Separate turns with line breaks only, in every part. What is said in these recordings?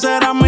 cansé de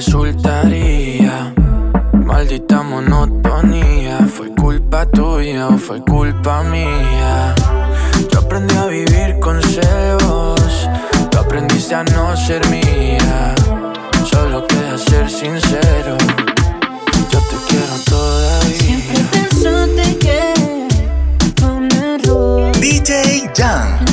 resultaría. Maldita monotonía Fue culpa tuya o fue culpa mía. Yo aprendí a vivir con celos Tú aprendiste a no ser mía. Solo queda ser sincero Yo te quiero todavía.
Siempre pensaste que fue un error.
DJ Jan.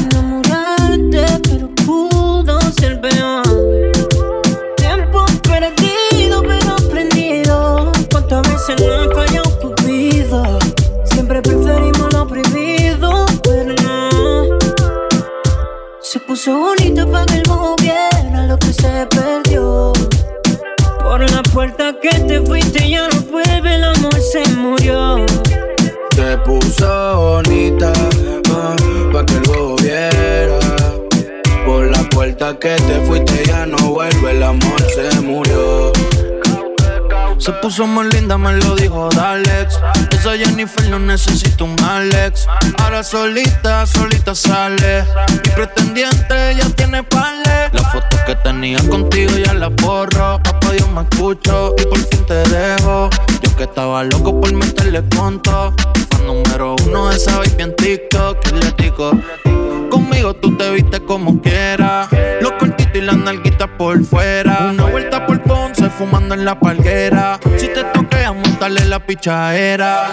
Puso bonito para que el bobo viera lo que se perdió. Por la puerta que te fuiste ya no vuelve, el amor se murió.
Te puso bonita, ah, pa' que el bobo viera. Por la puerta que te fuiste ya no vuelve, el amor. Se
puso más linda, me lo dijo Dalex. Esa Jennifer no necesita un Alex. Ahora solita, solita sale. Mi pretendiente ya tiene pale. Las fotos que tenía contigo ya las borro. Papá Dios me escucho y por fin te dejo. Yo que estaba loco por meterle punto. Fan número uno de esa baby en TikTok. Le digo, conmigo tú te viste como quieras. Los cortitos y las nalguitas por fuera. Una vuelta por Ponce fumando en la palguera. Si te toquea, montarle la pichadera.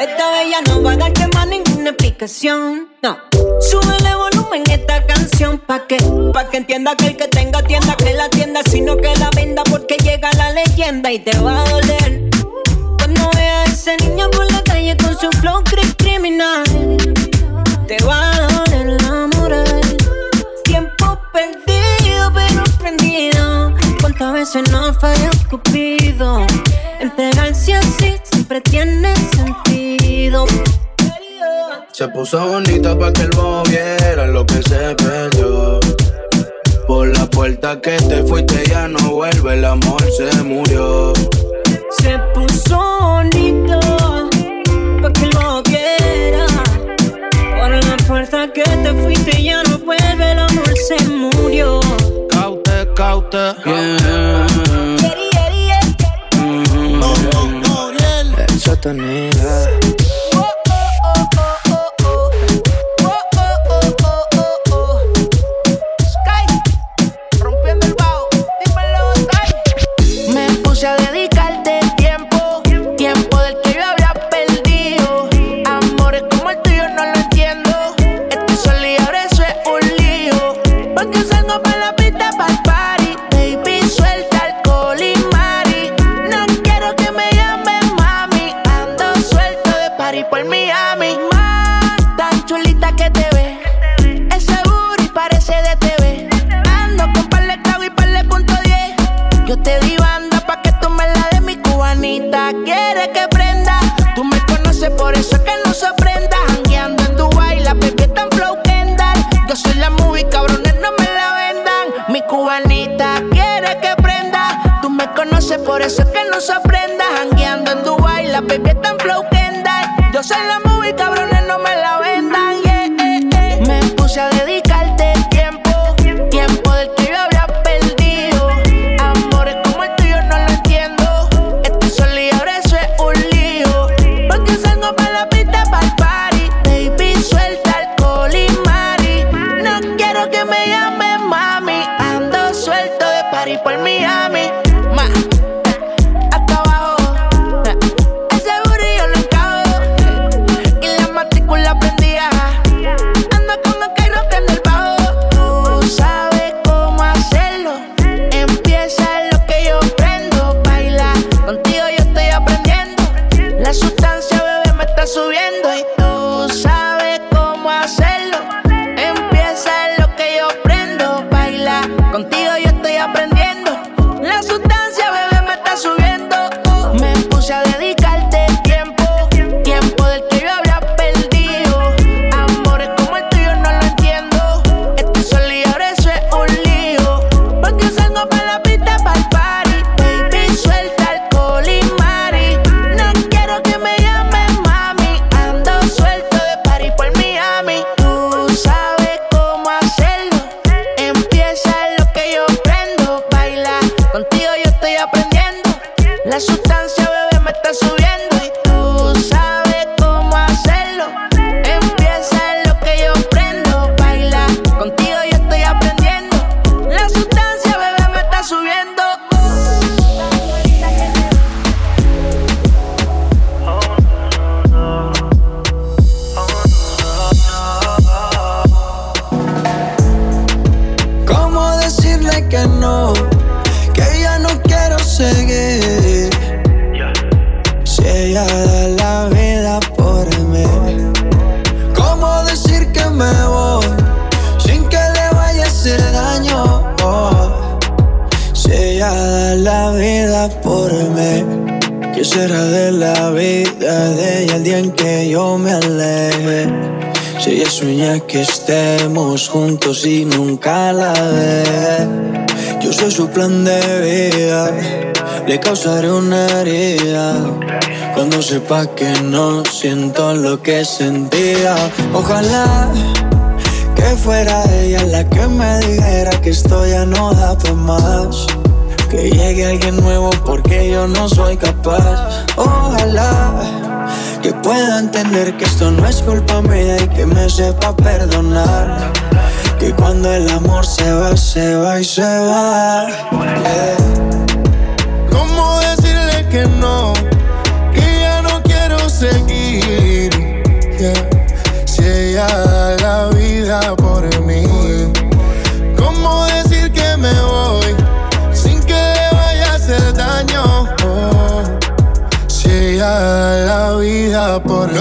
Esta bella no va a darte más ninguna explicación. No. Súbele volumen esta canción pa' que, pa' que entienda que el que tenga tienda que la tienda, sino que la venda porque llega la leyenda y te va a doler. Cuando veas a esa niña por la calle con su flow cri- criminal, te va a doler la moral. Tiempo perdido pero aprendido. Cuántas veces no falla Cupido. Entregarse así siempre tiene sentido.
Se puso bonita pa' que el bobo viera lo que se perdió. Por la puerta que te fuiste ya no vuelve, el amor se murió.
se puso bonito, pa' que lo quiera. Por la fuerza que te fuiste ya no vuelve, el amor se murió.
Caute.
Yeah. Mm. Juntos le causaré una herida. Cuando sepa que no siento lo que sentía, ojalá que fuera ella la que me dijera que esto ya no da para más. Que llegue alguien nuevo porque yo no soy capaz. Ojalá que pueda entender que esto no es culpa mía y que me sepa perdonar. Que cuando el amor se va, se va y se va.
¿Cómo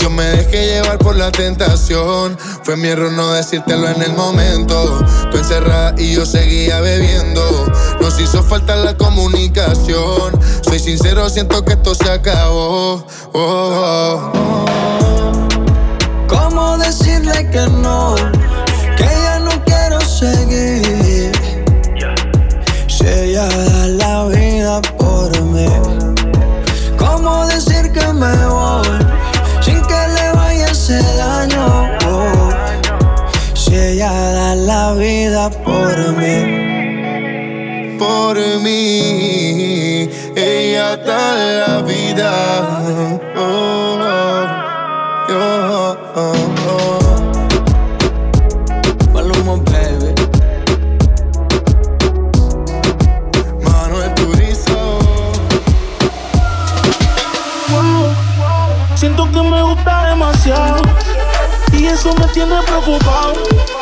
Yo me dejé llevar por la tentación. Fue mi error no decírtelo en el momento. Tú encerrada y yo seguía bebiendo. Nos hizo falta la comunicación. Soy sincero, siento que esto se acabó. Oh, oh, oh.
¿Cómo decirle que no? Por mí, ella da la vida.
Oh, oh, oh,
Y eso me tiene preocupado.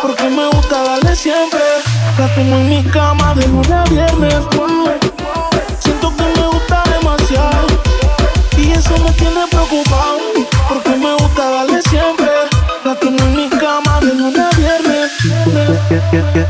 Porque me gusta darle siempre. La tengo en mi cama de lunes a viernes. Siento que me gusta demasiado. Y eso me tiene preocupado. Porque me gusta darle siempre. La tengo en mi cama de lunes a viernes.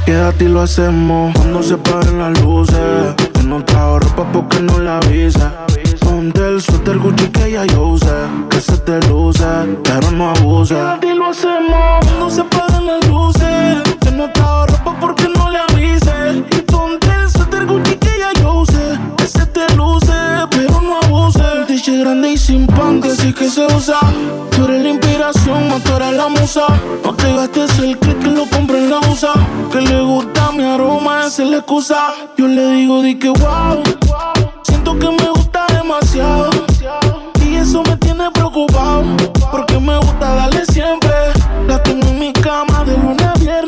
Quédate y lo hacemos cuando se paren las luces. Que no trajo ropa porque no la avisa. Ponte el suéter Gucci que ya yo usé Que se te luce, pero no abuse Y lo hacemos cuando se apaguen las luces Que no te ropa porque no Y ponte el suéter Gucci que ya yo usé Que se te luce, pero no abuse Un grande y sin pan que sí que se usa Tú eres la inspiración, más tú eres la musa No te gastes el click que lo compre en la usa Que le gusta mi aroma, esa es la excusa Yo le digo, di que wow Siento que me gusta demasiado. Y eso me tiene preocupado. Porque me gusta darle siempre. La tengo en mi cama de lunes a viernes.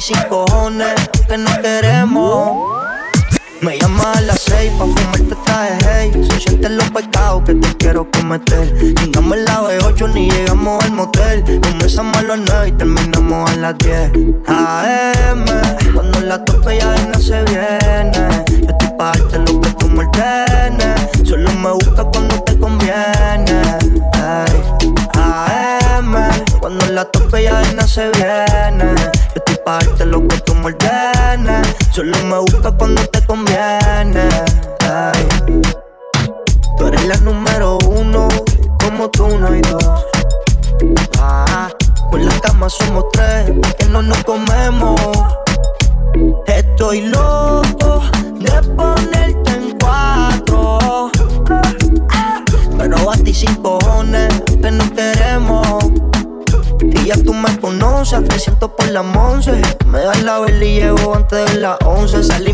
A ti sin cojones, que no queremos. Me llama a las seis pa' fumarte traje hey. Se sienten los pecados que te quiero cometer. Llegamos en la B8 ni llegamos al motel. Comenzamos a las nueve y terminamos a las 10 AM Solo me busca cuando te conviene. Llego antes de las 11. Salimos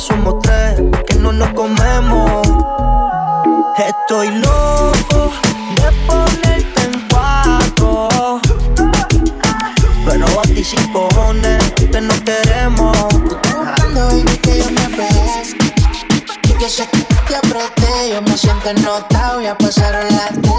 somos tres, que no nos comemos. Estoy loco de ponerte en cuatro. Pero a ti sin cojones, que no queremos.
Tú estás buscando, que yo me aprecio. Yo sé que te apreté, yo me siento notado, ya pasaron las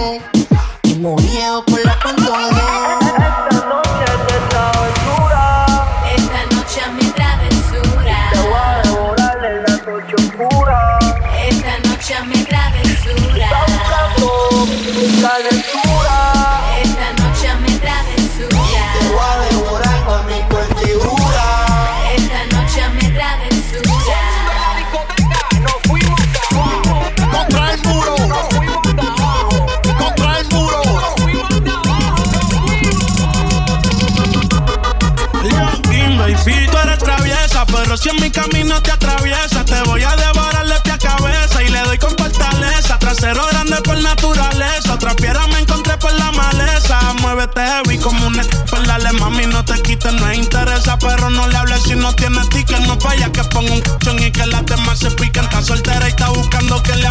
Muévete heavy como un pues dale mami, no te quites, no interesa, pero no le hables si no tienes ticket, no falla que ponga un cuchón y que las demás se piquen. Está soltera y está buscando que le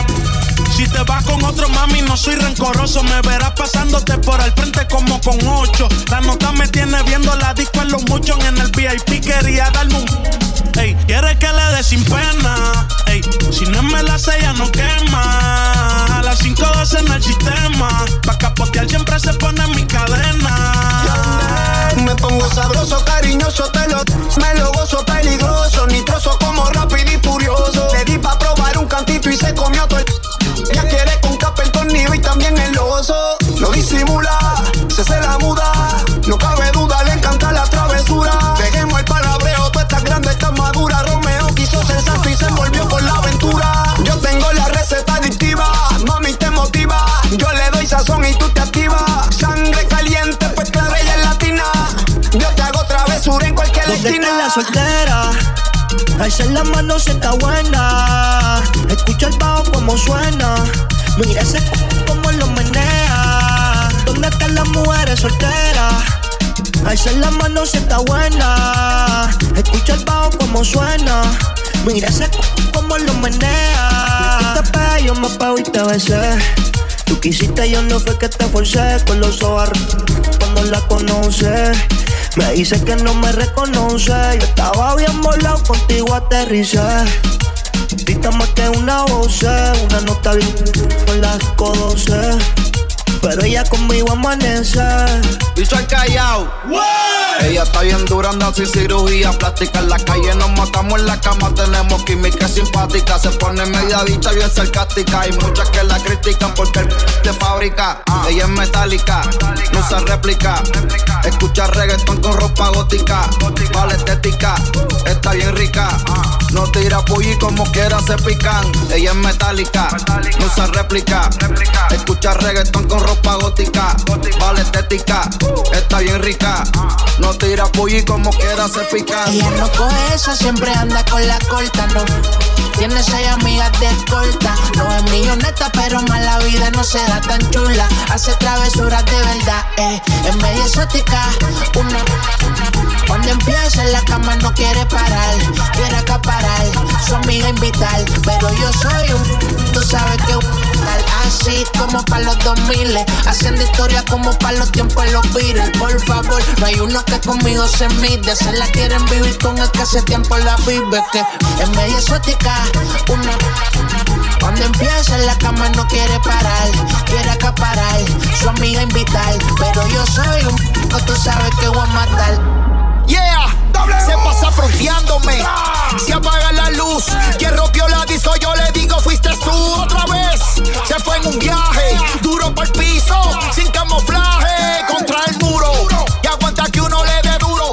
Si te vas con otro mami, no soy rencoroso, me verás pasándote por el frente como con ocho. La nota me tiene viendo la disco en los muchos en el VIP quería darme un. Ey, quiere que le dé sin pena. Si no me la sella no quema. A las 5 en el sistema. Pa' capotear siempre se pone en mi cadena.
Me pongo sabroso, cariñoso, te lo me lo gozo peligroso, nitroso como rápido y furioso.
Alza la mano si está buena. Escucha el bajo como suena. Mira ese como lo menea. ¿Dónde están las mujeres solteras? Alza la mano si está buena. Escucha el bajo como suena. Mira ese como lo menea. Tú te pegas, yo me pego y te besé. Tú quisiste, yo no fue que te forcé. Con los ojos cuando la conoce. Me dice que no me reconoce. Yo estaba bien volado, contigo aterricé. Grita más que una voz, una nota bien con las codos. Pero ella conmigo amanece.
Y soy callao. Ella está bien dura, anda sin cirugía plástica. En la calle nos matamos en la cama, tenemos química simpática. Se pone media bicha bien sarcástica. Hay muchas que la critican porque el de fábrica. Ella es metálica, no usa réplica. Escucha reggaetón con ropa gótica. Vale estética, está bien rica. No tira pulli como quiera se pican. Ella es metálica, no usa réplica. Escucha reggaetón con ropa gótica. Vale estética, está bien rica. No tira pulli como quiera se pican.
Ella no coge esa, siempre anda con la corta, no. Tiene seis amigas de escolta. No es milloneta, pero más la vida no se da tan chula. Hace travesuras de verdad, eh. Es media exótica, una. Cuando empieza en la cama no quiere parar, quiere acaparar, su amiga invitar. Pero yo soy un. Tú sabes que un tal así como para los 2000 Haciendo historia como para los tiempos los Beatles. Por favor, no hay uno que conmigo se mide. Se la quieren vivir con el que hace tiempo la vive. Que es media exótica Una cuando empieza en la cama no quiere parar Quiere acaparar, su amiga invitar. Pero yo soy un tú sabes que voy a matar.
Yeah, se pasa fronteándome. Se apaga la luz. Quien rompió la disco, yo le digo, fuiste tú otra vez. Se fue en un viaje, duro por el piso, sin camuflaje, contra el muro. Y aguanta que uno le dé duro.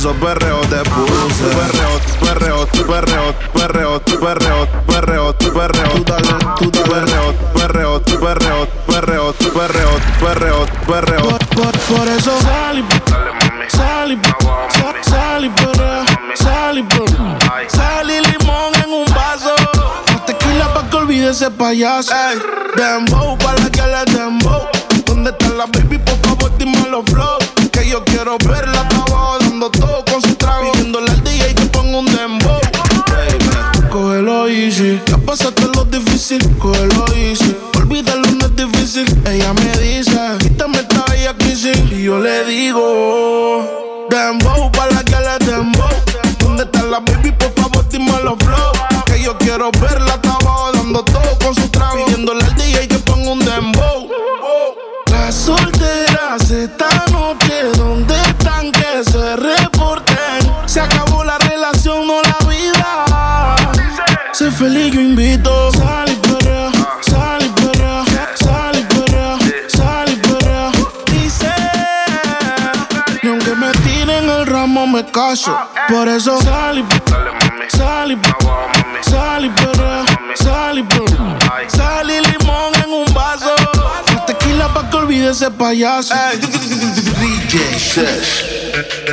esos perreos te puse. Perreo, perreo, perreo, perreo, perreo, perreo, perreo. Tú dale, tú dale. Perreo, perreo, perreo, perreo, perreo, perreo, perreo. Por, eso sal y sal y sal y perreo, sal y sal y limón en un vaso. Tequila pa' que olvide ese payaso. Dembow, pa' la que le dembow. ¿Dónde está la baby? Por favor, dime los flow. Que yo quiero verla quiero verla abajo dando todo con su trago. Pidiéndole al DJ que ponga un dembow. Las solteras esta noche, ¿dónde están? Que se reporten. Se acabó la relación, no la vida. Sé feliz, yo invito. Sal y perrea, sal y perrea, sal y perrea, sal y perrea. Dice, ni aunque me tiren el ramo me caso. Por eso sal y sal y sal y perrea, sal y perrea. Sal y limón en un vaso. La tequila pa' que olvide ese payaso.
DJ Sesh.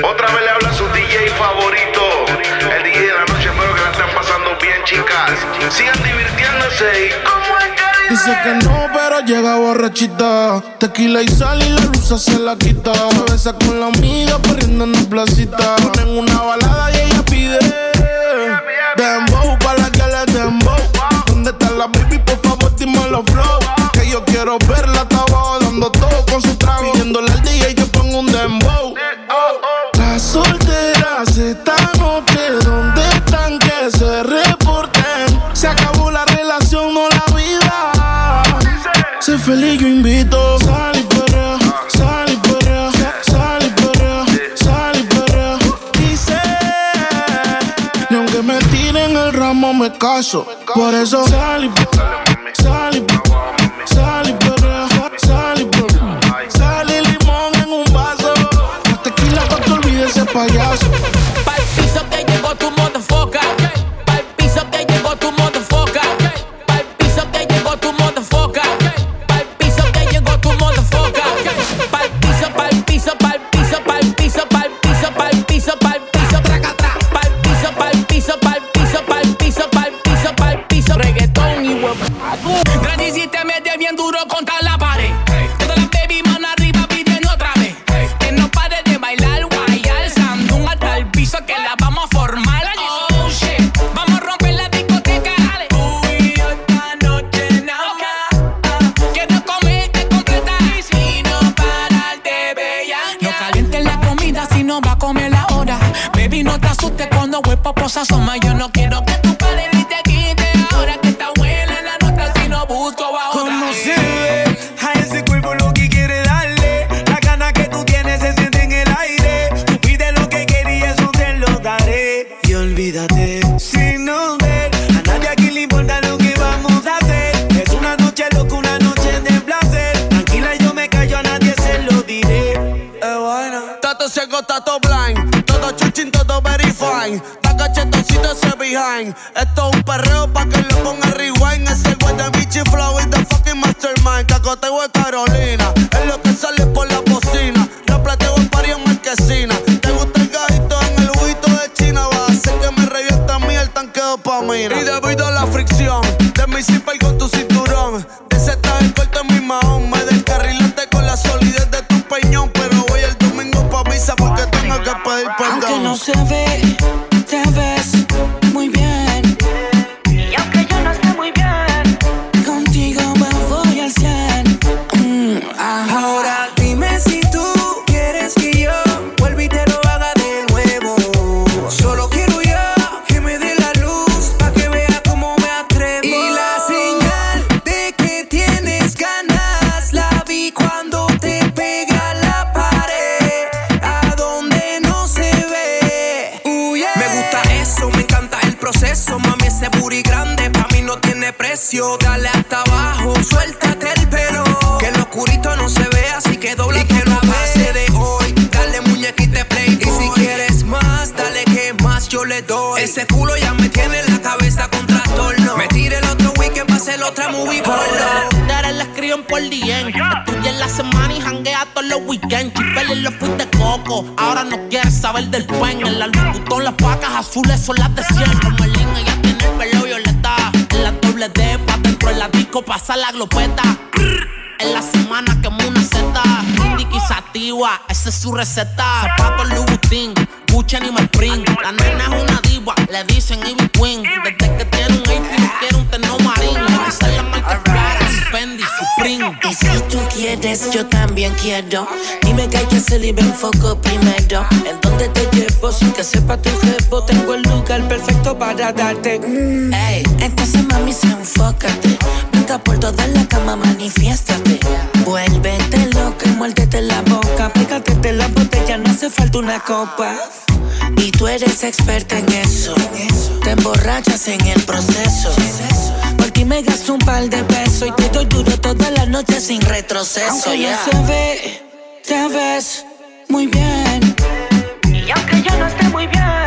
Otra vez le habla su DJ favorito. El DJ de la noche, espero que la estén pasando bien, chicas. Sigan divirtiéndose y como es que
Dice que no, pero llega borrachita. Tequila y sal y la luz se la quita. Se besa con la amiga corriendo en la placita. Ponen una balada y ella pide. Que yo quiero verla abajo dando todo con su trago. Pidiéndole al DJ que ponga un dembow. Las solteras esta noche, ¿dónde están? Que se reporten. Se acabó la relación, no la vida. Sé feliz, yo invito. Sal y perrea, sal y perrea, sal y perrea, sal y perrea. Dice, ni aunque me tiren el ramo me caso. Por eso sal y
cachetoncito ese behind. Esto es un perreo pa' que le ponga rewind. Es el güey de Michi Flow y the fucking mastermind. Cacoteo de Carolina. Es lo que sale por la bocina. Repleteo el party en marquesina. Te gusta el gajito en el huito de China. Va a hacer que me revienta a mí el tanque de dopamina. Y debido a la fricción de mi zipper con tu cinturón. De ese traje corto en mi mahón. Me descarrilaste con la solidez de tu peñón. Pero voy el domingo pa' misa porque tengo que pedir perdón.
Aunque no se ve,
Ese
culo ya me tiene en la cabeza con trastorno. Me tiré el otro weekend para hacer otra movie porno.
Dale, la escriben por DM. Estudia en la semana y janguea todos los weekends. Chipel en los fuiste coco. Ahora no quieres saber del pen. En la Louboutin las pacas azules son las de 100. Como el link, ella tiene el pelo violeta. En la doble D, pa' dentro de la disco pasa la glopeta. En la semana quemo una seta. Esa es su receta. Zapatos Louboutin, Gucci Animal Print. La nena es una diva, le dicen Ivy Queen. Desde que tiene un AP, quiere un terno marín. Le dicen la marca Clara, Fendi, Supreme.
Y si tú quieres, yo también quiero. Dime que hay que hacer y ven foco primero. ¿En dónde te llevo? Sin que sepa tu jefe, tengo el lugar perfecto para darte. Mm. Ey, entonces mami, se enfócate. Nunca por toda la cama, manifiéstate. Vuélvete loca muérdete la boca. Pégate la botella, no hace falta una copa. Y tú eres experta en eso. Te emborrachas en el proceso. Por ti me gasto un par de pesos y te doy duro toda la noche sin retroceso.
Aunque
ya.
no se ve, te ves muy bien.
Y aunque yo no esté muy bien,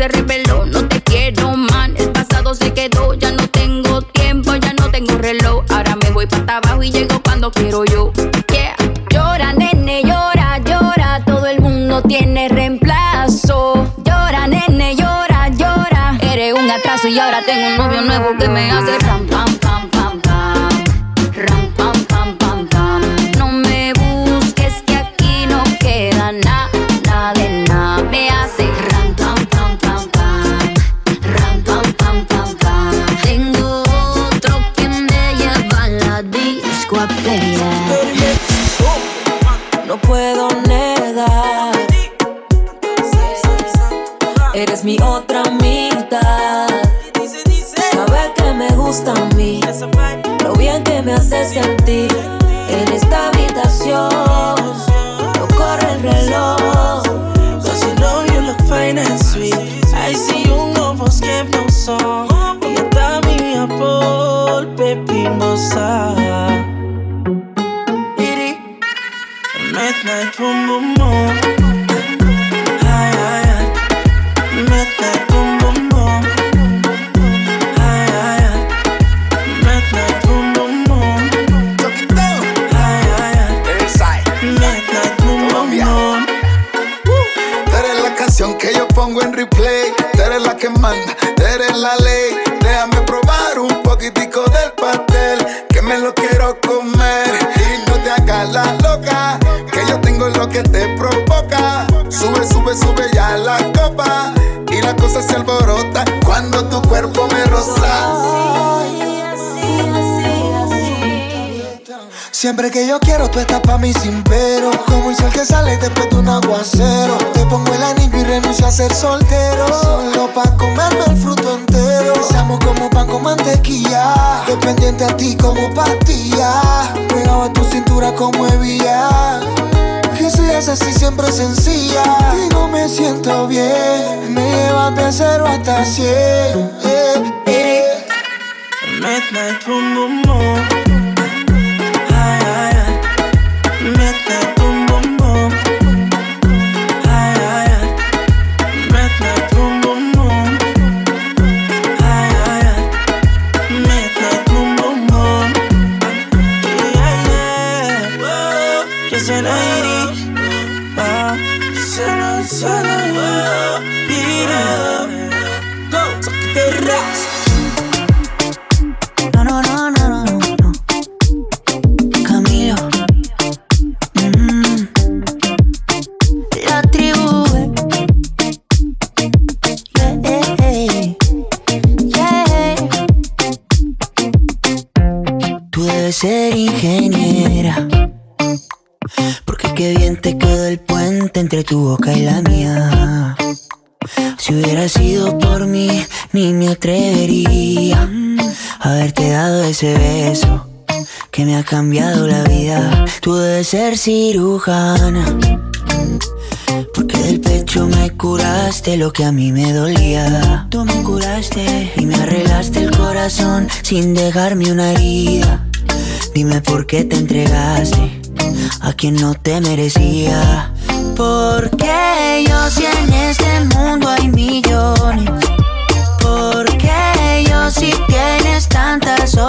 no
te quiero man. El pasado se quedó, ya no tengo tiempo, ya no tengo reloj. Ahora me voy para abajo y llego cuando quiero yo. Llora, nene, llora, llora. Todo el mundo tiene reemplazo. Llora, nene, llora, llora. Eres un atraso y ahora tengo un novio nuevo que me hace
otra mitad. Sabes que me gusta a mí. Lo bien que me hace sentir en esta habitación. No corre el reloj.
Cause you know you look fine and sweet. I see you know vos que pasó. Y está mi amor, moza. Iri. Midnight boom boom boom.
Que
te provoca. Sube, sube, sube ya la copa. Y la cosa se alborota cuando tu cuerpo me roza. Siempre que yo quiero, tú estás pa' mí sin pero. Como el sol que sale después de un aguacero. Te pongo el anillo y renuncio a ser soltero. Solo pa' comerme el fruto entero. Seamos como pan con mantequilla. Dependiente a ti como pastilla. Pegado a tu cintura como hebilla. Que seas así siempre sencilla. Y no me siento bien. Me llevas de cero hasta cien. Eh, eh.
Midnight boom boom boom.
Ni me atrevería a haberte dado ese beso que me ha cambiado la vida. Tú debes ser cirujana, porque del pecho me curaste lo que a mí me dolía. Tú me curaste y me arreglaste el corazón sin dejarme una herida. Dime por qué te entregaste a quien no te merecía. Porque yo si en este mundo hay millones.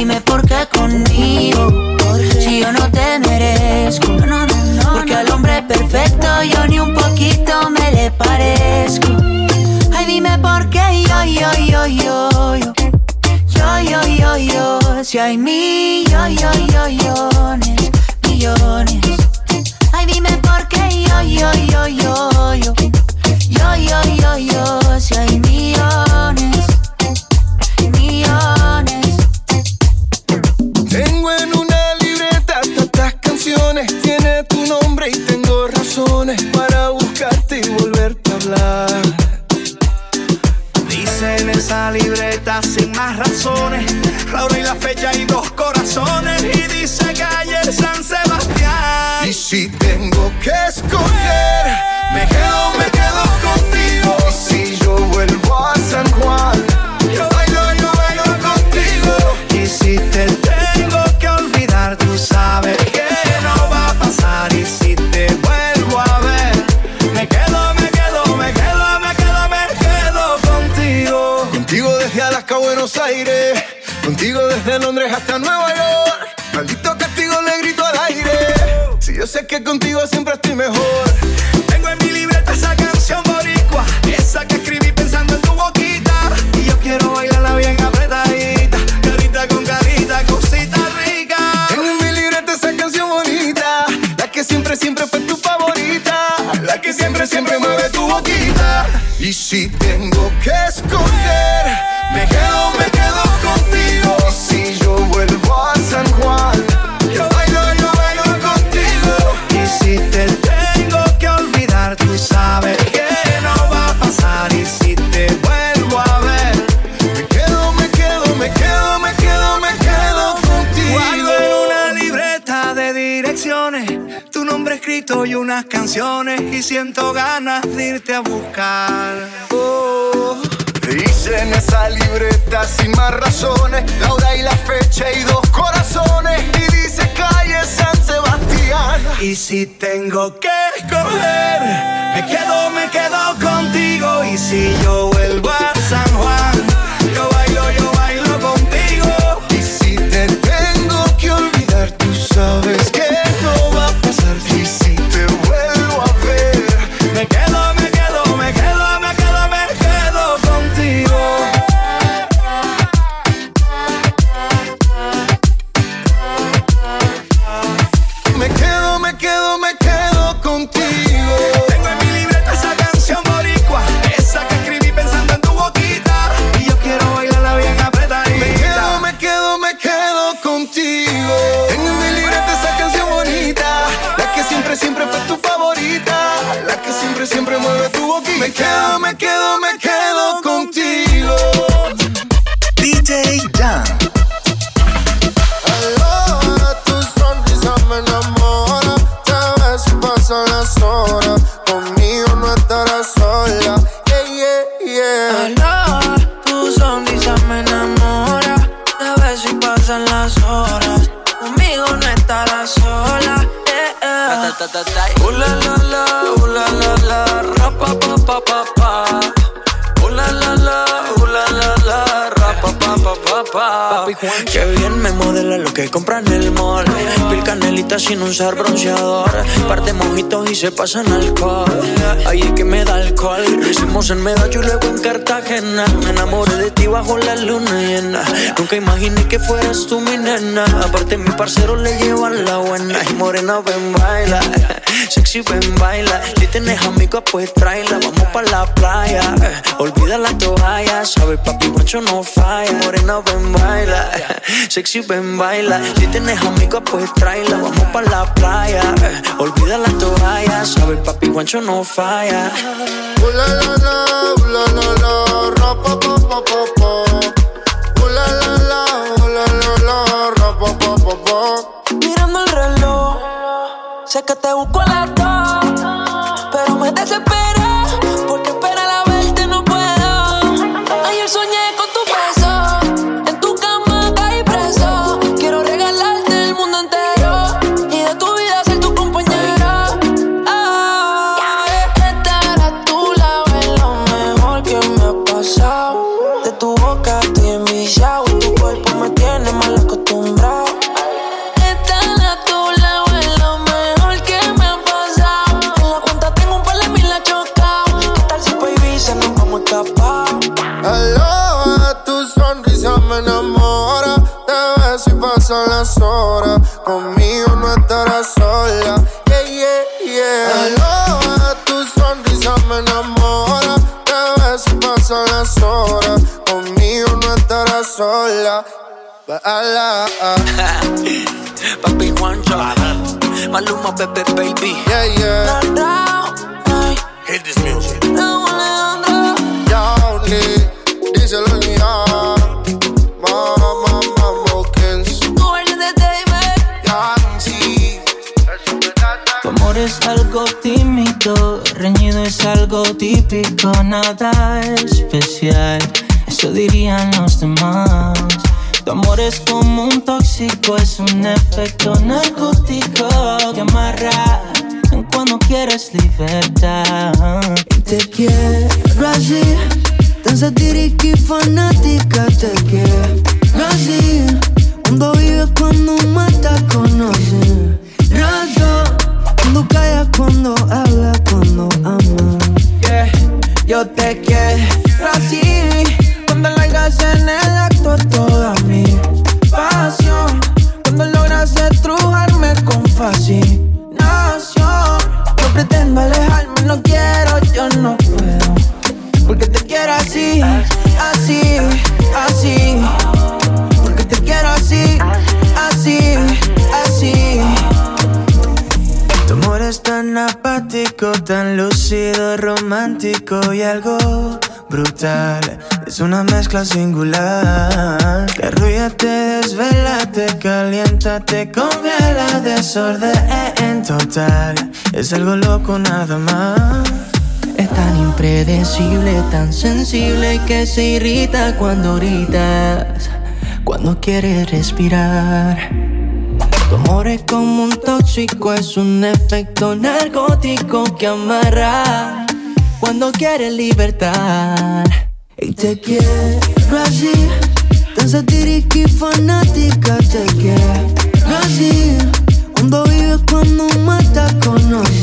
Dime por qué conmigo. Si yo no te merezco. Porque al hombre perfecto yo ni un poquito me le parezco. Ay, dime por qué yo, yo, yo, yo, yo. Yo, yo, yo, yo. Si hay millones, millones, millones. Ay, dime por qué yo, yo, yo. Yo,
Tu nombre
escrito y unas canciones Y siento ganas de irte a buscar
Oh, Dice en esa libreta sin más razones, la hora y la fecha y dos corazones. Y dice calle San Sebastián.
Y si tengo que escoger, me quedo, me quedo contigo. Y si yo vuelvo a San Juan, yo bailo, yo bailo contigo.
Y si te tengo que olvidar, tú sabes que
sin usar bronceador. Parte mojitos y se pasan alcohol. Ahí es que me da alcohol. Hicimos en Medallo y luego en Cartagena. Me enamoré de ti bajo la luna llena. Nunca imaginé que fueras tú mi nena. Aparte, mi parcero le llevan la buena. Y morena, ven, baila. Sexy, ven, baila. Si tienes amigos, pues tráela. Vamos pa' la playa. Olvida la toalla. Sabes, papi, guacho no falla. Morena, ven, baila. Sexy, ven, baila. Si tienes amigos, pues tráela. Vamos pa' la playa. Olvida la toalla. Sabes, papi, guacho no falla.
Ooh la la la, ooh la la la, ra pa pa pa pa pa. Ooh la la la, ooh la la la, ra pa pa pa pa.
Mirando el reloj. Sé que te busco a las
Baila.
Papi Juancho. Maluma, Pepe, baby.
Yeah, yeah.
Hit this music.
Yawny, díselo ya. Mama, mama, Kings. Yancy.
Tu amor es algo tímido, reñido es algo típico, nada especial. Eso dirían los. Tu amor es como un tóxico, es un efecto narcótico que amarra en cuando quieres libertad.
Y te quiero así, tan satírica y fanática. Te quiero así, cuando vives cuando mata conoce. Razón, cuando callas, cuando hablas, cuando amas.
Yeah, yo te quiero así, cuando largas en el acto toda tan lúcido, romántico y algo brutal. Es una mezcla singular. Que arrulla, te desvela, te calienta, te congela, desorden total. Es algo loco nada más.
Es tan impredecible, tan sensible que se irrita cuando gritas, cuando quieres respirar.
Tu amor es como un tóxico, es un efecto narcótico que amarra cuando quieres libertad. Y te quiero así, tan satírica y fanática, te quiero así. Cuando vives, cuando matas, conoces.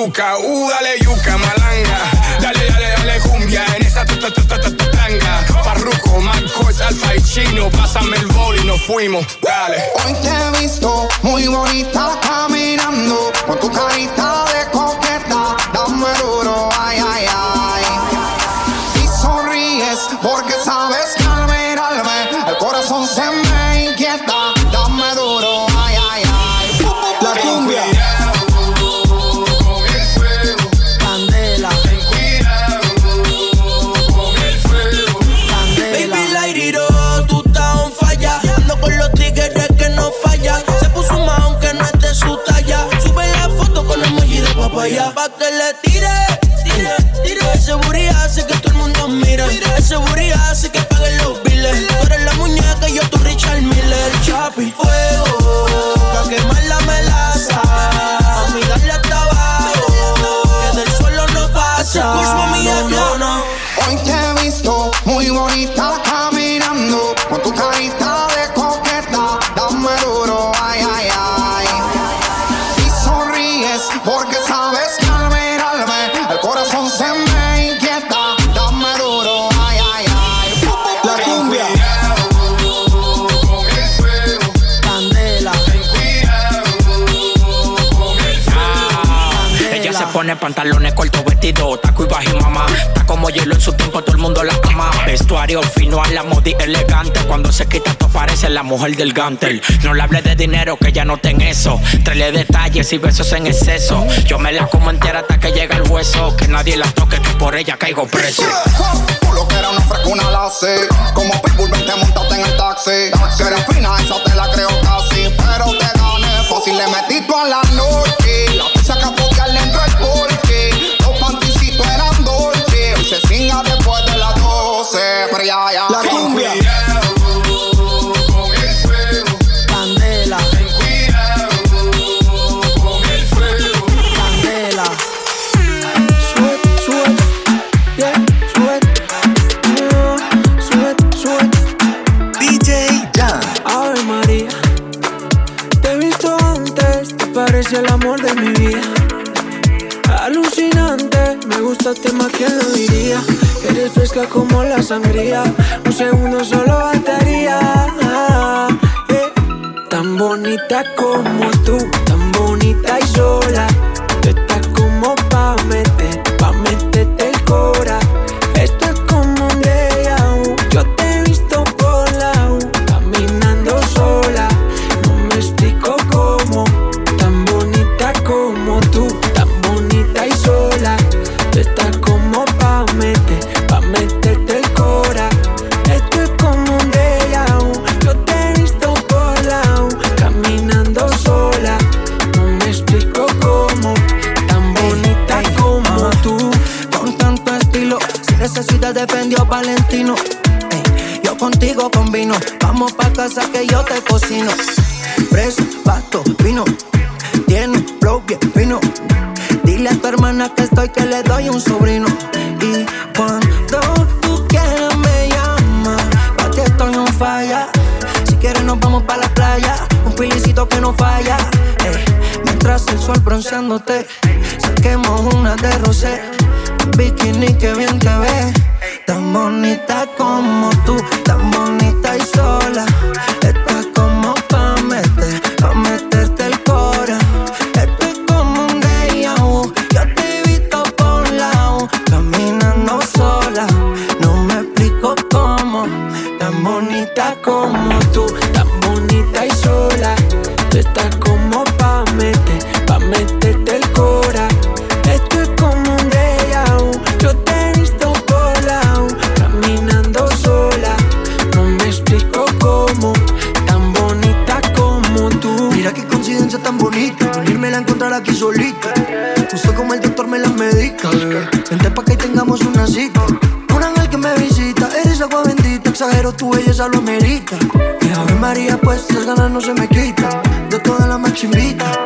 peluca. Uh, dale yuca, malanga. Dale, dale, dale cumbia. En esa tuta, tuta, tuta, tanga. Parruco, Marcos, Alfa y Chino. Pásame el bol y nos fuimos. Dale.
Hoy te he visto muy bonita caminando. Con tu carita de coqueta. Dame duro.
Vaya pa' que le tire, tire, tire. Ese booty hace que todo el mundo mire. Ese booty hace que paguen los biles. Tú eres la muñeca y yo tu Richard Miller. Chapi, fuego, pa' quemar la melaza.
Pantalones cortos, vestido, taco y baji mamá. Está como hielo en su tiempo, todo el mundo la ama. Vestuario fino a la modi elegante. Cuando se quita, tú parece la mujer del gantel. No le hables de dinero, que ya no ten eso. Trele detalles y besos en exceso. Yo me la como entera hasta que llega el hueso. Que nadie la toque, que por ella caigo preso.
Tú lo que era una frescuna la sé. Como Pitbull, vente montaste en el taxi. Que eres fina, esa te la creo casi. Pero te gané, fácil le metí tú a la
noche. el amor de mi vida. Alucinante, me gustaste más que lo diría. Eres fresca como la sangría, un segundo solo bastaría. Eh, tan bonita como tú, tan bonita y sola
invita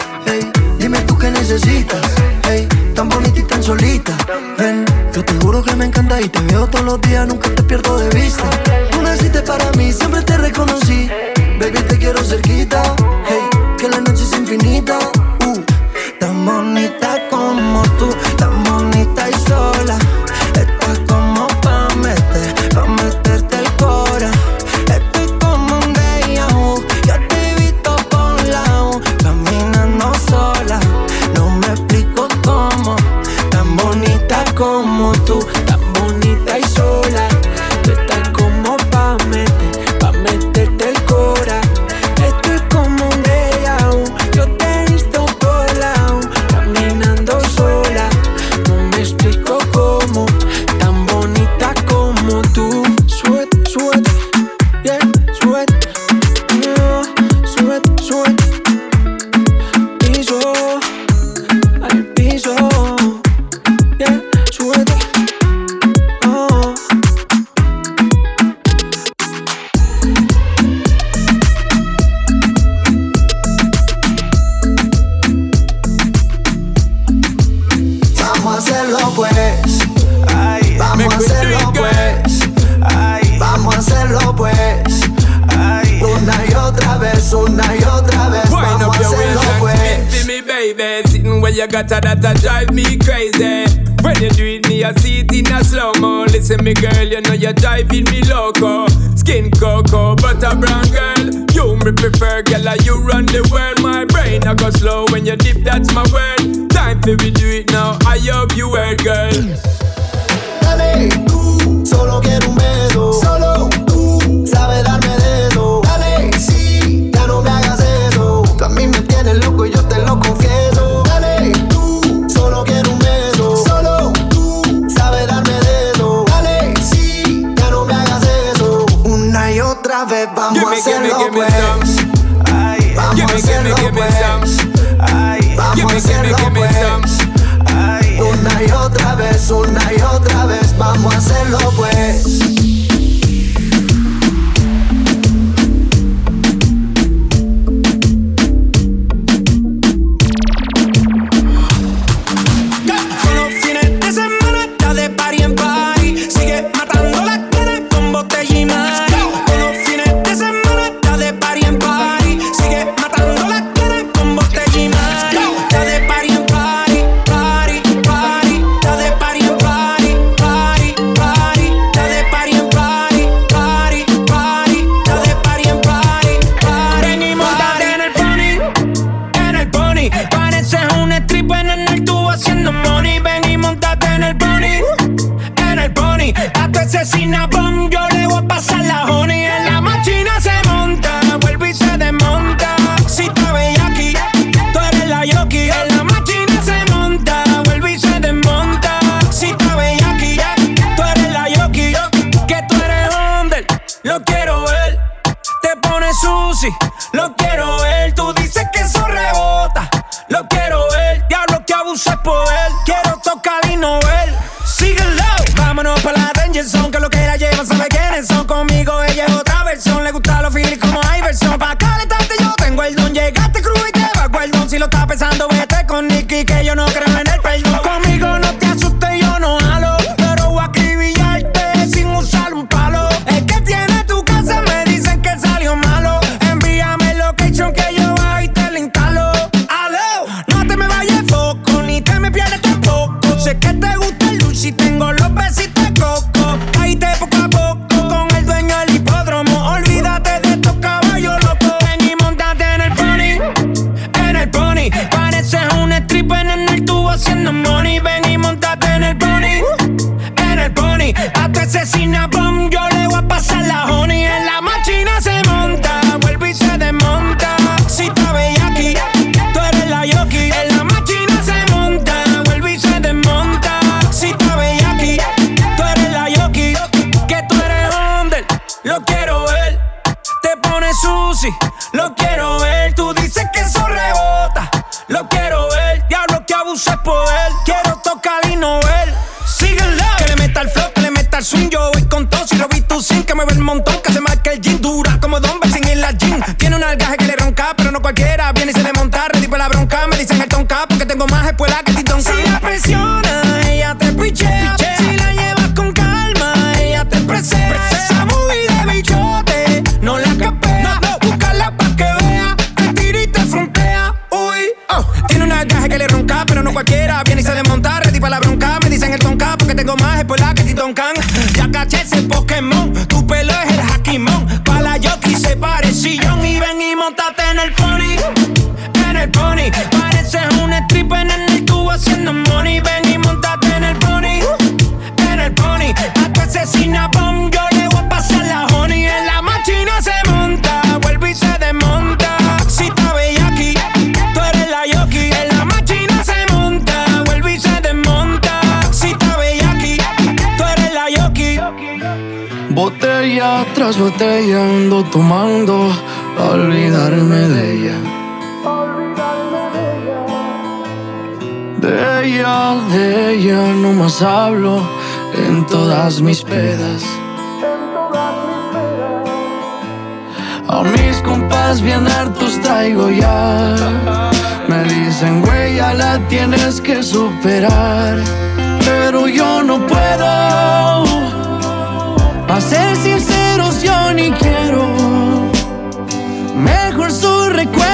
Dale, tú, solo quiero un beso. Solo tú sabes darme de eso. Dale, sí, ya no me hagas eso. Tú a mí me tienes loco y yo te lo confieso. Dale, tú, solo quiero un beso. Solo tú sabes darme de eso. Dale, sí, ya no me hagas eso. Una y otra vez vamos a hacerlo,
give me.
Pues. Ay, vamos
give
me,
a
hacerlo, pues. Ay, vamos a hacerlo, pues. Una y otra vez, una y otra vez, vamos a hacerlo pues.
Pareces un stripper en el tubo haciendo money. Ven y montate en el pony, en el pony. A tu asesina bomb, yo le voy a pasar la honey. En la máquina se monta, vuelve y se desmonta. Si está aquí, tú eres la yoki. En la máquina se monta, vuelve y se desmonta. Si está aquí, tú eres la yoki.
Botella tras botella ando tomando, olvidarme de ella. De ella, de ella no más hablo en todas mis pedas. A mis compas bien hartos traigo ya. Me dicen, güey, ya la tienes que superar. Pero yo no puedo. A ser sinceros, yo ni quiero. Mejor su recuerdo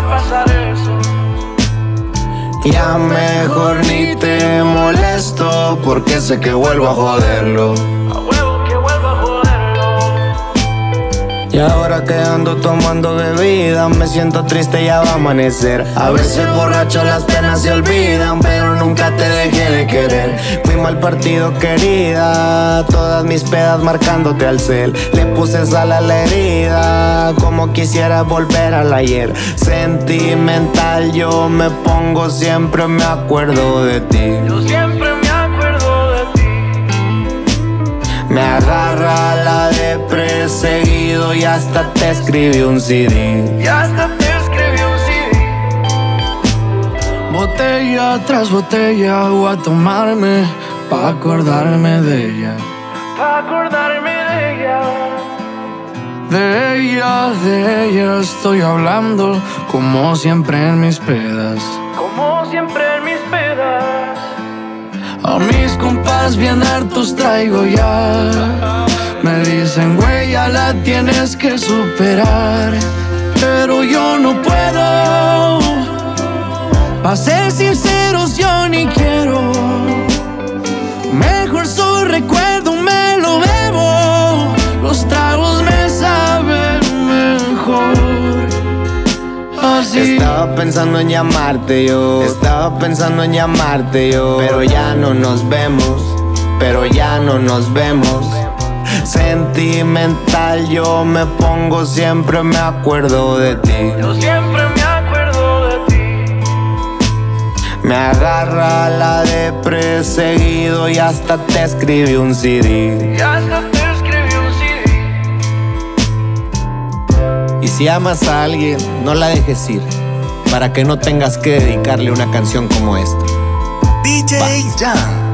A pasar eso.
Ya mejor ni te molesto porque sé que vuelvo a joderlo. Y ahora que ando tomando bebida, me siento triste, ya va a amanecer. A veces borracho las penas se olvidan, pero nunca te dejé de querer. Mal partido, querida, todas mis pedas marcándote al cel. Le puse sal a la herida, como quisiera volver al ayer. Sentimental, yo me pongo, siempre me acuerdo de ti.
Yo siempre me acuerdo de ti.
Me agarra la de perseguido y hasta te escribí un CD.
Y hasta te escribí un CD. Botella tras botella voy a tomarme pa' acordarme de ella. Pa' acordarme de ella. De ella, de ella estoy hablando como siempre en mis pedas. Como siempre en mis pedas. A mis compas bien hartos traigo ya. Me dicen, güey, ya la tienes que superar. Pero yo no puedo. Pa' ser sinceros, yo ni quiero. Así.
Estaba pensando en llamarte yo, estaba pensando en llamarte yo, pero ya no nos vemos, pero ya no nos vemos. Sentimental yo me pongo, siempre me acuerdo de ti.
Yo siempre me acuerdo de ti.
Me agarra la de perseguido y hasta te escribí un CD.
Y hasta
si amas a alguien, no la dejes ir, para que no tengas que dedicarle una canción como esta.
DJ Jam.